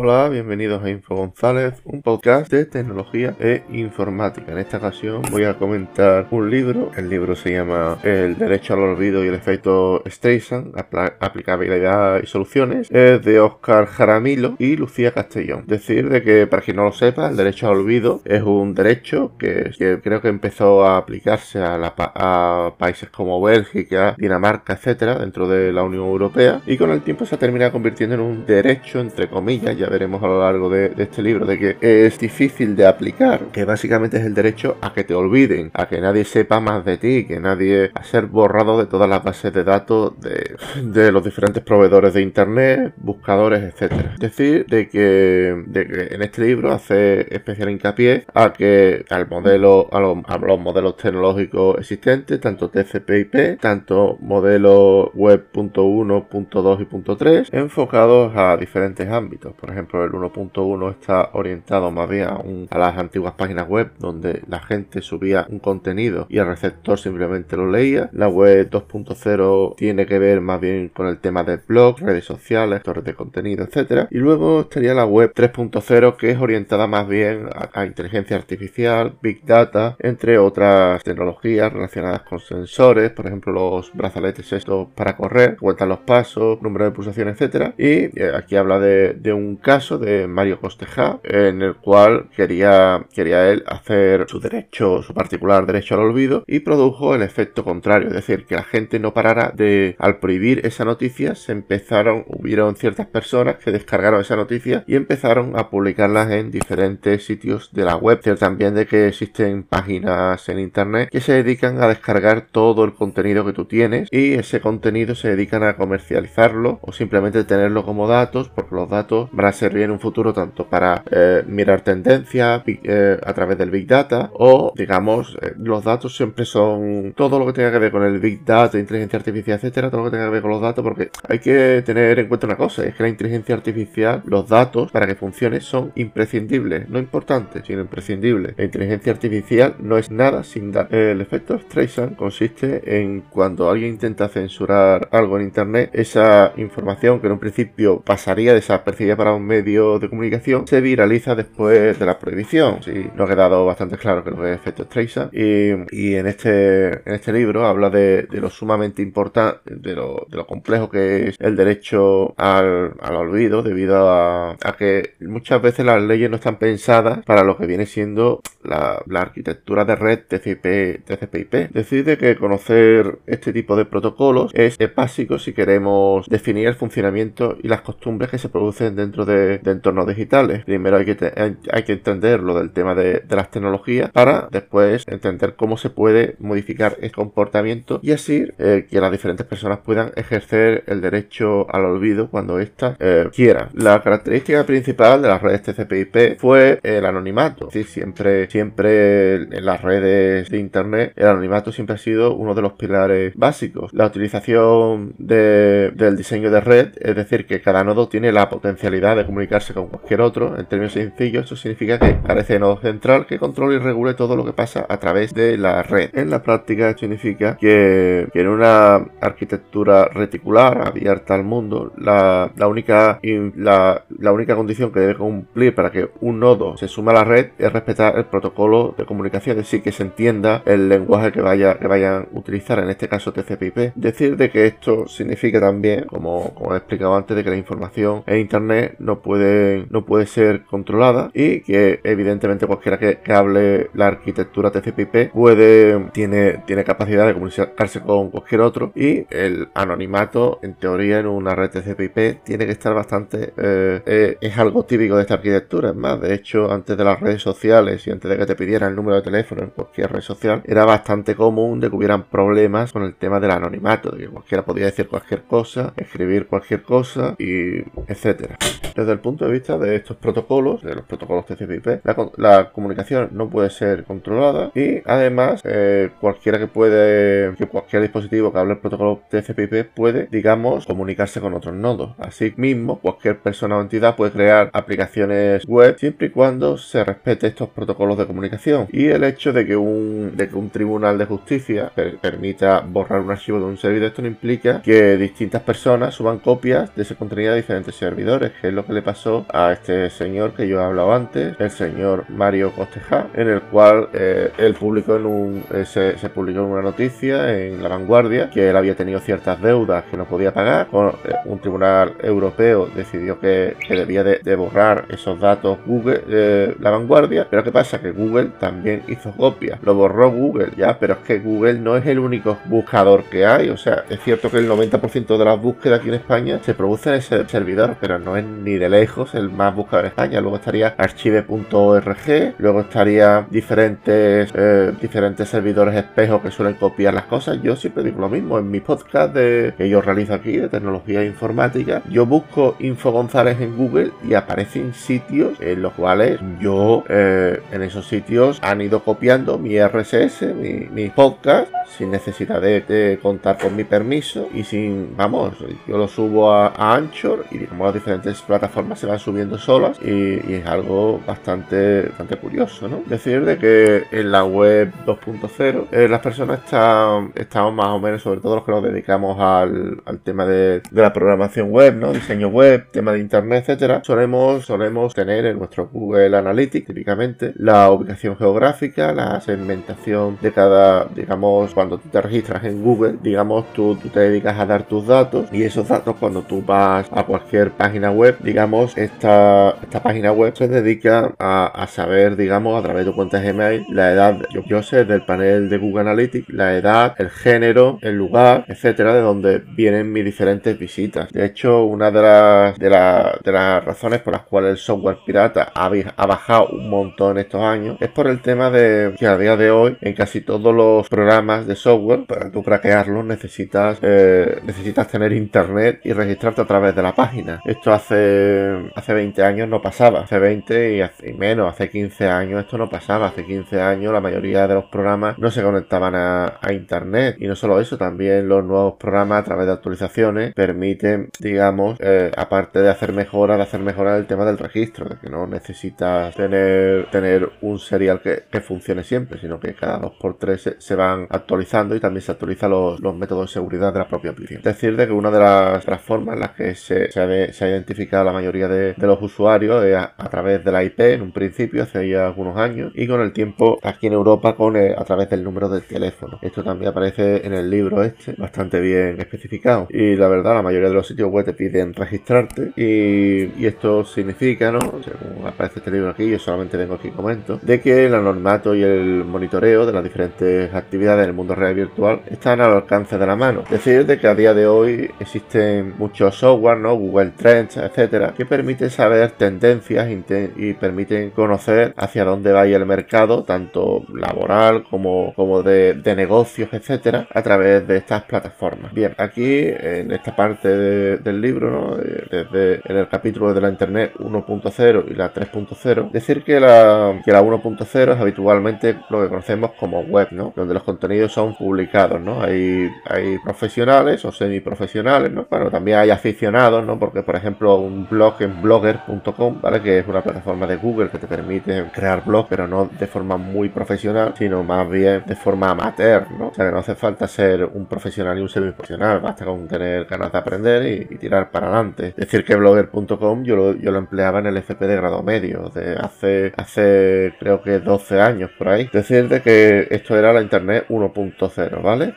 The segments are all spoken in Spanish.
Hola, bienvenidos a Info González, un podcast de tecnología e informática. En esta ocasión voy a comentar un libro. El libro se llama El derecho al olvido y el efecto Streisand, aplicabilidad y soluciones. Es de Oscar Jaramillo y Lucía Castellón. Decir de que, para quien no lo sepa, el derecho al olvido es un derecho que, creo que empezó a aplicarse a, países como Bélgica, Dinamarca, etcétera, dentro de la Unión Europea. Y con el tiempo se ha terminado convirtiendo en un derecho, entre comillas, ya veremos a lo largo de, este libro, de que es difícil de aplicar, que básicamente es el derecho a que te olviden, a que nadie sepa más de ti, que nadie a ser borrado de todas las bases de datos de, los diferentes proveedores de internet, buscadores, etcétera. Es decir, de que, de que en este libro hace especial hincapié a que al modelo, a los, modelos tecnológicos existentes, tanto TCP/IP, tanto modelos web.1, .2 y .3, enfocados a diferentes ámbitos. Por ejemplo, ejemplo, el 1.1 está orientado más bien a, las antiguas páginas web donde la gente subía un contenido y el receptor simplemente lo leía. La web 2.0 tiene que ver más bien con el tema de blogs, redes sociales, torres de contenido, etcétera. Y luego estaría la web 3.0 que es orientada más bien a, inteligencia artificial, big data, entre otras tecnologías relacionadas con sensores, por ejemplo los brazaletes estos para correr, cuentan los pasos, número de pulsaciones, etcétera. Y eh, aquí habla de un caso de Mario Costeja en el cual quería, quería él hacer su derecho, su particular derecho al olvido y produjo el efecto contrario, es decir, que la gente no parara de, al prohibir esa noticia, se empezaron, hubieron ciertas personas que descargaron esa noticia y empezaron a publicarlas en diferentes sitios de la web. también de que existen páginas en internet que se dedican a descargar todo el contenido que tú tienes y ese contenido se dedican a comercializarlo o simplemente tenerlo como datos porque los datos van a servir en un futuro tanto para eh, mirar tendencias eh, a través del Big Data o, digamos, eh, los datos siempre son todo lo que tenga que ver con el Big Data, inteligencia artificial, etcétera, todo lo que tenga que ver con los datos, porque hay que tener en cuenta una cosa, es que la inteligencia artificial, los datos, para que funcione, son imprescindibles, no importantes, sino imprescindibles. La inteligencia artificial no es nada sin datos. El efecto Streisand consiste en cuando alguien intenta censurar algo en Internet, esa información que en un principio pasaría desapercibida para un medio de comunicación se viraliza después de la prohibición. Sí, nos ha quedado bastante claro que lo que es efecto Streisand. Y, en, este, en este libro habla de, lo sumamente importante, de lo, de lo, complejo que es el derecho al, olvido, debido a, que muchas veces las leyes no están pensadas para lo que viene siendo la, arquitectura de red TCP, TCP/IP. Decide que conocer este tipo de protocolos es básico si queremos definir el funcionamiento y las costumbres que se producen dentro de, entornos digitales. Primero hay que, hay que entender lo del tema de, las tecnologías para después entender cómo se puede modificar el comportamiento y así eh, que las diferentes personas puedan ejercer el derecho al olvido cuando éstas eh, quieran. La característica principal de las redes TCP/IP fue el anonimato. Decir, siempre, siempre en las redes de internet el anonimato siempre ha sido uno de los pilares básicos. La utilización del diseño de red, es decir, que cada nodo tiene la potencialidad de comunicarse con cualquier otro. En términos sencillos, esto significa que carece de nodo central que controle y regule todo lo que pasa a través de la red. En la práctica significa que, en una arquitectura reticular abierta al mundo, la, única, la, la, única condición que debe cumplir para que un nodo se sume a la red es respetar el protocolo de comunicación, es decir, que se entienda el lenguaje que, vaya, que vayan a utilizar, en este caso TCP/IP. Decir de que esto significa también, como, como he explicado antes, de que la información en Internet no puede, no puede ser controlada y que evidentemente cualquiera que, hable la arquitectura TCP/IP puede, tiene, tiene capacidad de comunicarse con cualquier otro y el anonimato en teoría en una red TCP/IP tiene que estar bastante, eh, eh, es algo típico de esta arquitectura, es más, de hecho antes de las redes sociales y antes de que te pidieran el número de teléfono en cualquier red social era bastante común de que hubieran problemas con el tema del anonimato, de que cualquiera podía decir cualquier cosa, escribir cualquier cosa y etcétera. Desde el punto de vista de estos protocolos, de los protocolos TCP/IP, la, comunicación no puede ser controlada y además eh, cualquiera que puede, que cualquier dispositivo que hable el protocolo TCP/IP puede, digamos, comunicarse con otros nodos. Así mismo, cualquier persona o entidad puede crear aplicaciones web siempre y cuando se respete estos protocolos de comunicación. Y el hecho de que un, de que un tribunal de justicia permita borrar un archivo de un servidor, esto no implica que distintas personas suban copias de ese contenido a diferentes servidores, que es lo que le pasó a este señor que yo he hablado antes, el señor Mario Costeja, en el cual eh, él publicó en un, eh, se, publicó en una noticia en La Vanguardia que él había tenido ciertas deudas que no podía pagar. Eh, un tribunal europeo decidió que, debía de, borrar esos datos Google, La Vanguardia, pero ¿qué pasa? Que Google también hizo copia, lo borró Google, ya, pero es que Google no es el único buscador que hay, o sea, es cierto que el 90% de las búsquedas aquí en España se producen en ese servidor, pero no es ni de lejos el más buscado en España. Luego estaría archive.org, luego estaría diferentes, eh, diferentes servidores espejos que suelen copiar las cosas. Yo siempre digo lo mismo en mi podcast de, que yo realizo aquí de tecnología informática. Yo busco Info González en Google y aparecen sitios en los cuales yo eh, en esos sitios han ido copiando mi RSS, mi, mi podcast, sin necesidad de, contar con mi permiso y sin, vamos, yo lo subo a, Anchor y digamos las diferentes se van subiendo solas y, es algo bastante, bastante curioso, ¿no? Decir de que en la web 2.0 eh, las personas están, estamos más o menos, sobre todo los que nos dedicamos al, tema de, la programación web, ¿no? Diseño web, tema de internet, etcétera, solemos, solemos tener en nuestro Google Analytics típicamente la ubicación geográfica, la segmentación de cada, digamos, cuando tú te registras en Google, digamos, tú, te dedicas a dar tus datos y esos datos cuando tú vas a cualquier página web, digamos, esta, esta página web se dedica a, saber, digamos, a través de tu cuenta Gmail, la edad, yo, yo, sé del panel de Google Analytics, la edad, el género, el lugar, etcétera, de donde vienen mis diferentes visitas. De hecho, una de las, de, de las razones por las cuales el software pirata ha, ha bajado un montón estos años es por el tema de que a día de hoy en casi todos los programas de software, para tú craquearlo, necesitas, eh, necesitas tener internet y registrarte a través de la página. Esto hace, hace 20 años no pasaba, hace 20 y, menos, hace 15 años esto no pasaba. Hace 15 años la mayoría de los programas no se conectaban a, internet. Y no solo eso, también los nuevos programas a través de actualizaciones permiten, digamos, eh, aparte de hacer mejoras, de hacer mejorar el tema del registro, de que no necesitas tener, tener un serial que, funcione siempre, sino que cada 2x3 se, van actualizando y también se actualizan los, métodos de seguridad de la propia aplicación. Es decir, de que una de las, formas en las que se, se, ha, identificado la mayoría de, los usuarios es a, través de la IP en un principio, hace ya algunos años, y con el tiempo aquí en Europa con a través del número del teléfono. Esto también aparece en el libro este, bastante bien especificado. Y la verdad, la mayoría de los sitios web te piden registrarte y, esto significa, ¿no? Según aparece este libro aquí, yo solamente vengo aquí y comento, de que el anonimato y el monitoreo de las diferentes actividades en el mundo real virtual están al alcance de la mano. Decir de que a día de hoy existen muchos software, ¿no? Google Trends, etcétera, que permiten saber tendencias y permiten conocer hacia dónde va el mercado, tanto laboral como, como de, negocios, etcétera, a través de estas plataformas. Bien, aquí en esta parte del libro, ¿no? Eh, desde en el capítulo de la Internet 1.0 y la 3.0, decir que la, que la 1.0 es habitualmente lo que conocemos como web, ¿no? Donde los contenidos son publicados, ¿no? Hay, hay profesionales o semiprofesionales, ¿no? Bueno, también hay aficionados, ¿no? Porque, por ejemplo, un blog en blogger.com, ¿vale? Que es una plataforma de Google que te permite crear blog, pero no de forma muy profesional, sino más bien de forma amateur, ¿no? O sea, que no hace falta ser un profesional y un semiprofesional, basta con tener ganas de aprender y, tirar para adelante. Decir que blogger.com yo lo, yo lo empleaba en el FP de grado medio, de hace, hace creo que 12 años por ahí. Decir de que esto era la internet 1.0 ¿vale?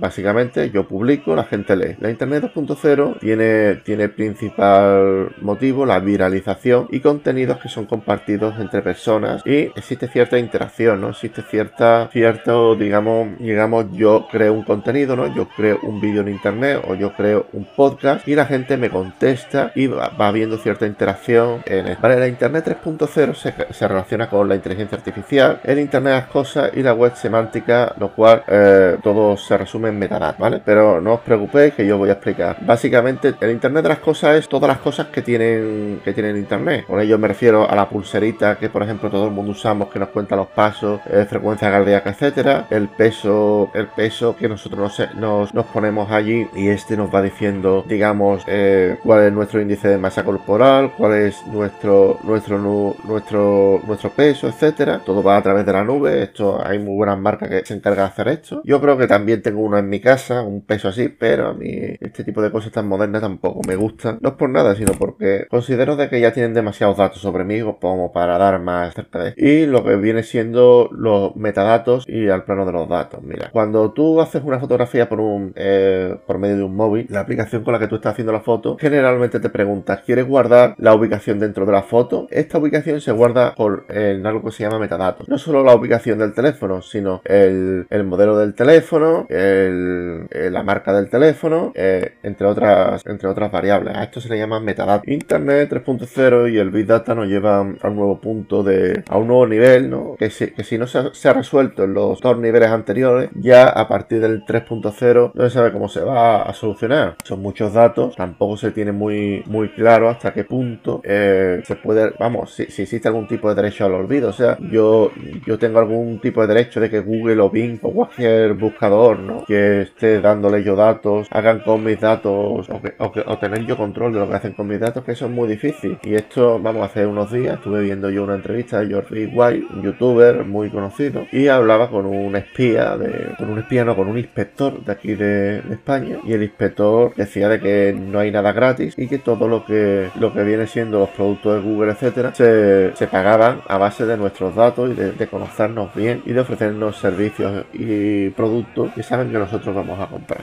básicamente yo publico, la gente lee. La Internet 2.0 tiene, tiene principal motivo la viralización y contenidos que son compartidos entre personas y existe cierta interacción, ¿no? Existe cierta, cierto, digamos, digamos, yo creo un contenido, ¿no? Yo creo un vídeo en Internet o yo creo un podcast y la gente me contesta y va, habiendo cierta interacción en el, ¿vale? La Internet 3.0 se, se relaciona con la inteligencia artificial, el Internet de las cosas y la web semántica, lo cual eh, todo se resume en metadatos, ¿vale? Pero no os preocupéis que yo voy a explicar. Básicamente, el Internet de las cosas es todas las cosas que tienen, que tienen Internet. Con ello me refiero a la pulserita que, por ejemplo, todo el mundo usamos, que nos cuenta los pasos, eh, frecuencia cardíaca, etcétera. El peso, el peso que nosotros nos, nos, ponemos allí y este nos va diciendo, digamos, eh, cuál es nuestro índice de masa corporal, cuál es nuestro, nuestro, nuestro, nuestro peso, etcétera. Todo va a través de la nube. Esto hay muy buenas marcas que se encargan de hacer esto. Yo creo que también tengo uno en mi casa, un peso así, pero a mí este tipo de cosas tan modernas tampoco me gustan. No es por nada, nada, sino porque considero de que ya tienen demasiados datos sobre mí como para dar más cerca de Y lo que viene siendo los metadatos y al plano de los datos. Mira, cuando tú haces una fotografía por un eh, por medio de un móvil, la aplicación con la que tú estás haciendo la foto, generalmente te pregunta, ¿quieres guardar la ubicación dentro de la foto? Esta ubicación se guarda por, en algo que se llama metadatos. No solo la ubicación del teléfono, sino el, modelo del teléfono, la marca del teléfono, eh, entre otras entre otras variables. A esto se le llama metadatos. Internet 3.0 y el Big Data nos llevan a un nuevo punto de a un nuevo nivel, ¿no? Que si, que si no se ha resuelto en los dos niveles anteriores, ya a partir del 3.0 no se sabe cómo se va a solucionar. Son muchos datos, tampoco se tiene muy, muy claro hasta qué punto eh, se puede, vamos, si, existe algún tipo de derecho al olvido. O sea, yo, yo tengo algún tipo de derecho de que Google o Bing o cualquier buscador, ¿no? Que esté dándole yo datos, hagan con mis datos o, que, o, tener yo control de lo que con mis datos, que eso es muy difícil. Y esto, vamos, hace unos días estuve viendo yo una entrevista de B. White, un youtuber muy conocido, y hablaba con un espía, de, con un espía, no, con un inspector de aquí de, España. Y el inspector decía de que no hay nada gratis y que todo lo que, lo que viene siendo los productos de Google, etcétera, se, se pagaban a base de nuestros datos y de, conocernos bien y de ofrecernos servicios y productos que saben que nosotros vamos a comprar.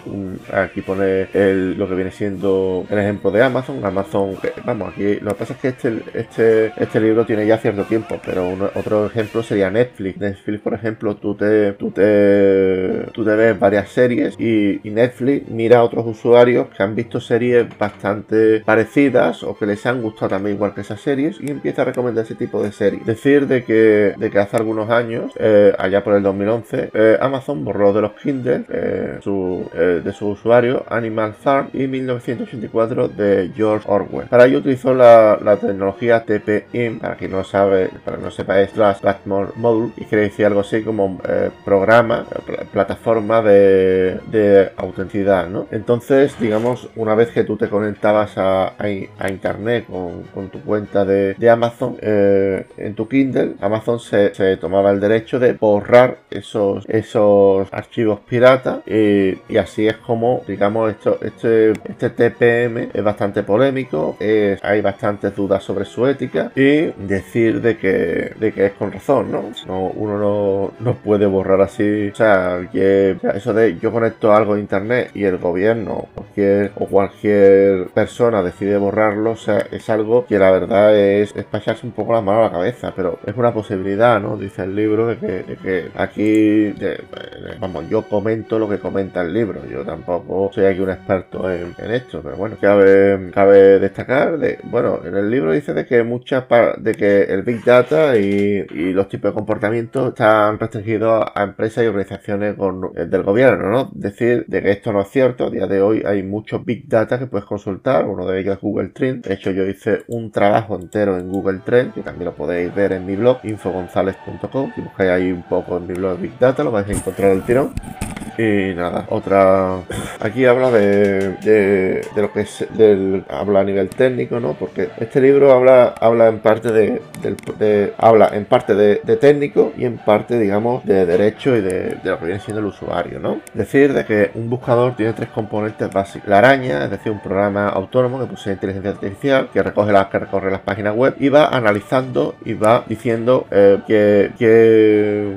aquí pone el, lo que viene siendo el ejemplo de Amazon. Amazon, vamos, aquí lo que pasa es que este, este, este libro tiene ya cierto tiempo, pero otro ejemplo sería Netflix. Netflix, por ejemplo, tú te, tú te, tú te ves varias series y, Netflix mira a otros usuarios que han visto series bastante parecidas o que les han gustado también igual que esas series y empieza a recomendar ese tipo de series. Decir de que, de que hace algunos años, eh, allá por el 2011, eh, Amazon borró de los Kindle eh, su, de su usuario Animal Farm y 1984 de George Orwell. Para ello utilizó la, la tecnología TPM, para quien no sabe, para que no sepa es Trust Platform Module y quiere decir algo así como eh, programa, plataforma de, de, autenticidad, ¿no? Entonces, digamos, una vez que tú te conectabas a, a, internet con, con, tu cuenta de, de Amazon eh, en tu Kindle, Amazon se, se, tomaba el derecho de borrar esos, esos archivos piratas y, y así es como, digamos, esto, este, este TPM es bastante polémico, hay bastantes dudas sobre su ética y decir de que, de que es con razón, ¿no? no uno no, no puede borrar así. O sea, que eso de yo conecto algo a internet y el gobierno o cualquier persona decide borrarlo, o es algo que la verdad es, es pasarse un poco la mano a la cabeza, pero es una posibilidad, ¿no? Dice el libro de que, que aquí, vamos, yo comento lo que comenta el libro, yo tampoco soy aquí un experto en, esto, pero bueno, cabe, cabe destacar, de, bueno, en el libro dice de que muchas, de que el Big Data y, los tipos de comportamiento están restringido a empresas y organizaciones eh, del gobierno, ¿no? Decir de que esto no es cierto, a día de hoy hay muchos big data que puedes consultar, uno de ellos es Google Trend, de hecho yo hice un trabajo entero en Google Trend, que también lo podéis ver en mi blog, infogonzales.com, si buscáis ahí un poco en mi blog big data lo vais a encontrar el tirón. Y nada, otra. Aquí habla de, de, lo que es. Del, habla a nivel técnico, ¿no? Porque este libro habla, habla en parte de, habla en parte de, técnico y en parte, digamos, de derecho y de, lo que viene siendo el usuario, ¿no? Decir de que un buscador tiene tres componentes básicos. La araña, es decir, un programa autónomo que posee inteligencia artificial, que recoge las, que recorre las páginas web y va analizando y va diciendo eh, que,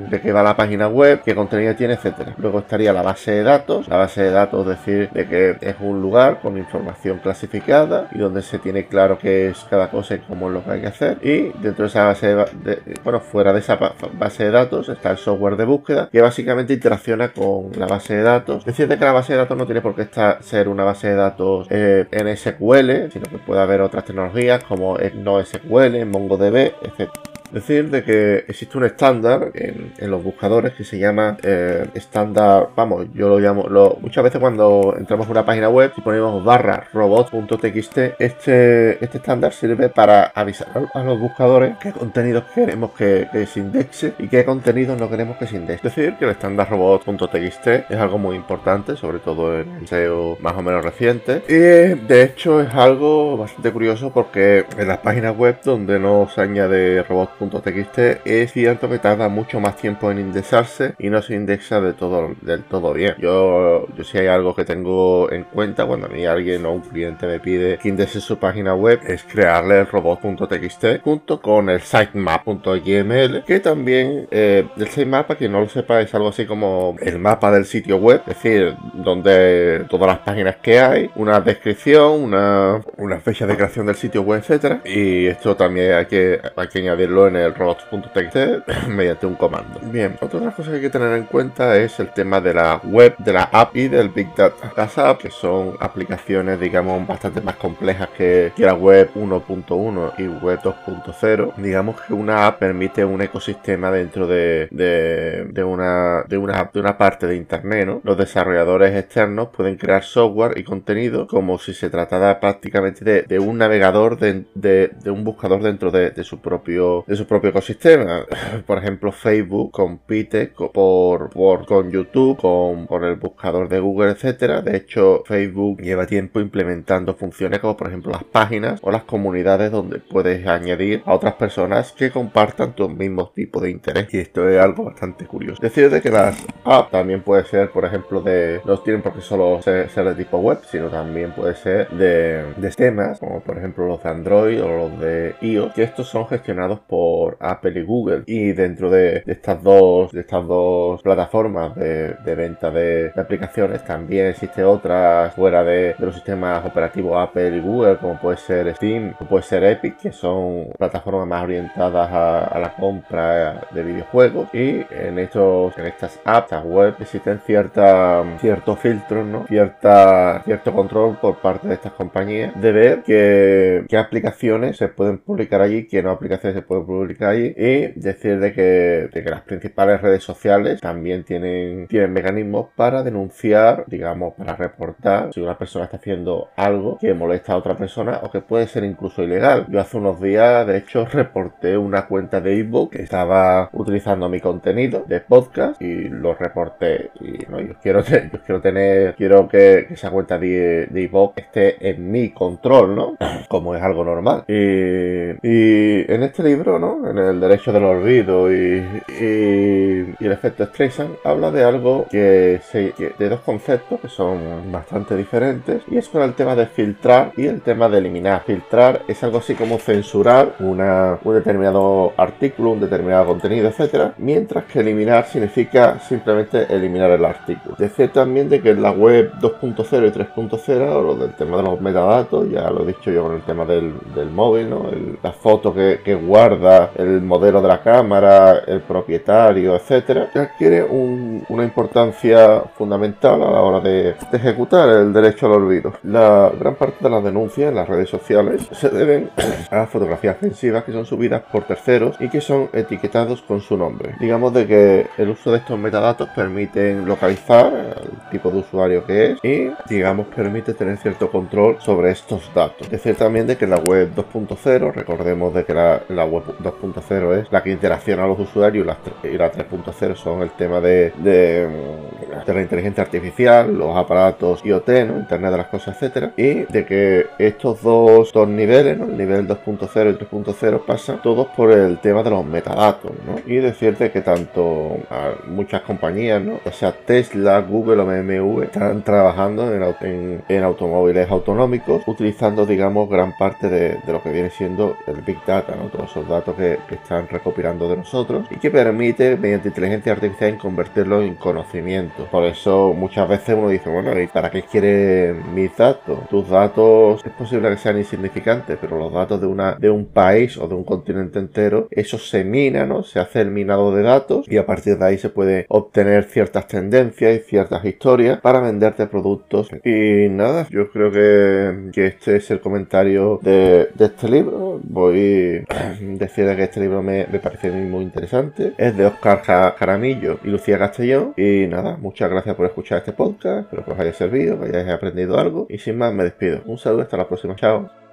de qué va la página web, qué contenido tiene, etcétera. Luego estaría la base de datos. La base de datos decir de que es un lugar con información clasificada y donde se tiene claro qué es cada cosa y cómo es lo que hay que hacer. Y dentro de esa base de, bueno, fuera de esa base de datos está el software de búsqueda que básicamente interacciona con la base de datos. Decir que la base de datos no tiene por qué estar, ser una base de datos eh, en SQL, sino que puede haber otras tecnologías como NoSQL, MongoDB, etc. Decir de que existe un estándar en, los buscadores que se llama eh, estándar, vamos, yo lo llamo, lo, muchas veces cuando entramos a una página web y ponemos barra robot.txt, este, este estándar sirve para avisar a, los buscadores qué contenidos queremos que, se indexe y qué contenidos no queremos que se indexe. Es decir, que el estándar robot.txt es algo muy importante, sobre todo en el SEO más o menos reciente. Y de hecho es algo bastante curioso porque en las páginas web donde no se añade robot robots.txt es cierto que tarda mucho más tiempo en indexarse y no se indexa de todo, del todo bien. Yo, yo si hay algo que tengo en cuenta cuando a mí alguien o un cliente me pide que indexe su página web es crearle el robot.txt junto con el sitemap.yml que también eh, el sitemap para quien no lo sepa es algo así como el mapa del sitio web, es decir, donde todas las páginas que hay, una descripción, una, una fecha de creación del sitio web, etcétera. Y esto también hay que, hay que añadirlo en el robots.txt mediante un comando. Bien, otra cosa que hay que tener en cuenta es el tema de la web, de la app y del Big Data. Las apps, que son aplicaciones, digamos, bastante más complejas que, la web 1.1 y web 2.0, digamos que una app permite un ecosistema dentro de, de, una, de, una, de una parte de Internet. Los desarrolladores externos pueden crear software y contenido como si se tratara prácticamente de, un navegador, de, de, un buscador dentro de, su propio, de su propio ecosistema. Por ejemplo, Facebook compite por, por, con YouTube, con, con el buscador de Google, etcétera. De hecho, Facebook lleva tiempo implementando funciones como por ejemplo las páginas o las comunidades donde puedes añadir a otras personas que compartan tu mismo tipo de interés. Y esto es algo bastante curioso. Decir de que las apps también puede ser, por ejemplo, de no tienen por qué solo ser, de tipo web, sino también puede ser de, de temas, como por ejemplo los de Android o los de iOS, que estos son gestionados por Apple y Google. Y dentro de, estas dos, de estas dos plataformas de, venta de, aplicaciones también existe otras fuera de, los sistemas operativos Apple y Google, como puede ser Steam, o puede ser Epic, que son plataformas más orientadas a, la compra de videojuegos. Y en estos, en estas apps, web, existen cierta, ciertos filtros, ¿no? Cierta, cierto control por parte de estas compañías de ver qué aplicaciones se pueden publicar allí, qué no aplicaciones se pueden publicar allí, y decir de que, de que las principales redes sociales también tienen, tienen mecanismos para denunciar, digamos, para reportar si una persona está haciendo algo que molesta a otra persona o que puede ser incluso ilegal. Yo hace unos días, de hecho, reporté una cuenta de ebook que estaba utilizando mi contenido de podcast y lo reporté. Y no, yo quiero, yo quiero tener, quiero que, esa cuenta de, de esté en mi control, ¿no? Como es algo normal. Y, en este libro, ¿no? En el derecho del olvido y, el efecto Streisand, habla de algo que, de dos conceptos que son bastante diferentes y es con el tema de filtrar y el tema de eliminar. Filtrar es algo así como censurar una, un determinado artículo, un determinado contenido, etcétera, mientras que eliminar significa simplemente eliminar el artículo. Decir también de que en la web 2.0 y 3.0, o lo del tema de los metadatos, ya lo he dicho yo con el tema del, móvil, ¿no? la foto que, guarda, el modelo de la cámara, el propietario, etcétera, adquiere una importancia fundamental a la hora de, ejecutar el derecho al olvido. La gran parte de las denuncias en las redes sociales se deben a fotografías ofensivas que son subidas por terceros y que son etiquetados con su nombre. Digamos de que el uso de estos metadatos permiten localizar el tipo de usuario que es y digamos permite tener cierto control sobre estos datos. Decir también de que la web 2.0, recordemos de que la, web 2.0 es la que interacciona a los usuarios y la, 3.0 son el tema de, de, de la inteligencia artificial, los aparatos IoT, ¿no? Internet de las cosas, etcétera, y de que estos dos, dos niveles, el nivel 2.0 y 3.0, pasan todos por el tema de los metadatos, ¿no? y decirte que tanto muchas compañías, ¿no? o sea Tesla, Google o BMW, están trabajando en, en, automóviles autonómicos, utilizando, digamos, gran parte de, lo que viene siendo el Big Data, ¿no? todos esos datos que, están recopilando de nosotros y que permite, mediante inteligencia artificial, convertirlo en conocimiento. Por eso muchas veces uno dice, bueno, ¿y para qué quiere mis datos. Tus datos es posible que sean insignificantes, pero los datos de, una, de un país o de un continente entero, eso se mina, ¿no? Se hace el minado de datos y a partir de ahí se puede obtener ciertas tendencias y ciertas historias para venderte productos. Y nada, yo creo que, que este es el comentario de, este libro. Voy a decir que este libro me, me parece muy interesante. Es de Oscar Jaramillo y Lucía Castellón. Y nada, muchas gracias por escuchar este podcast. Espero que os haya servido, que hayáis aprendido algo. Y sin más, me despido. Un saludo, hasta la próxima. Chao.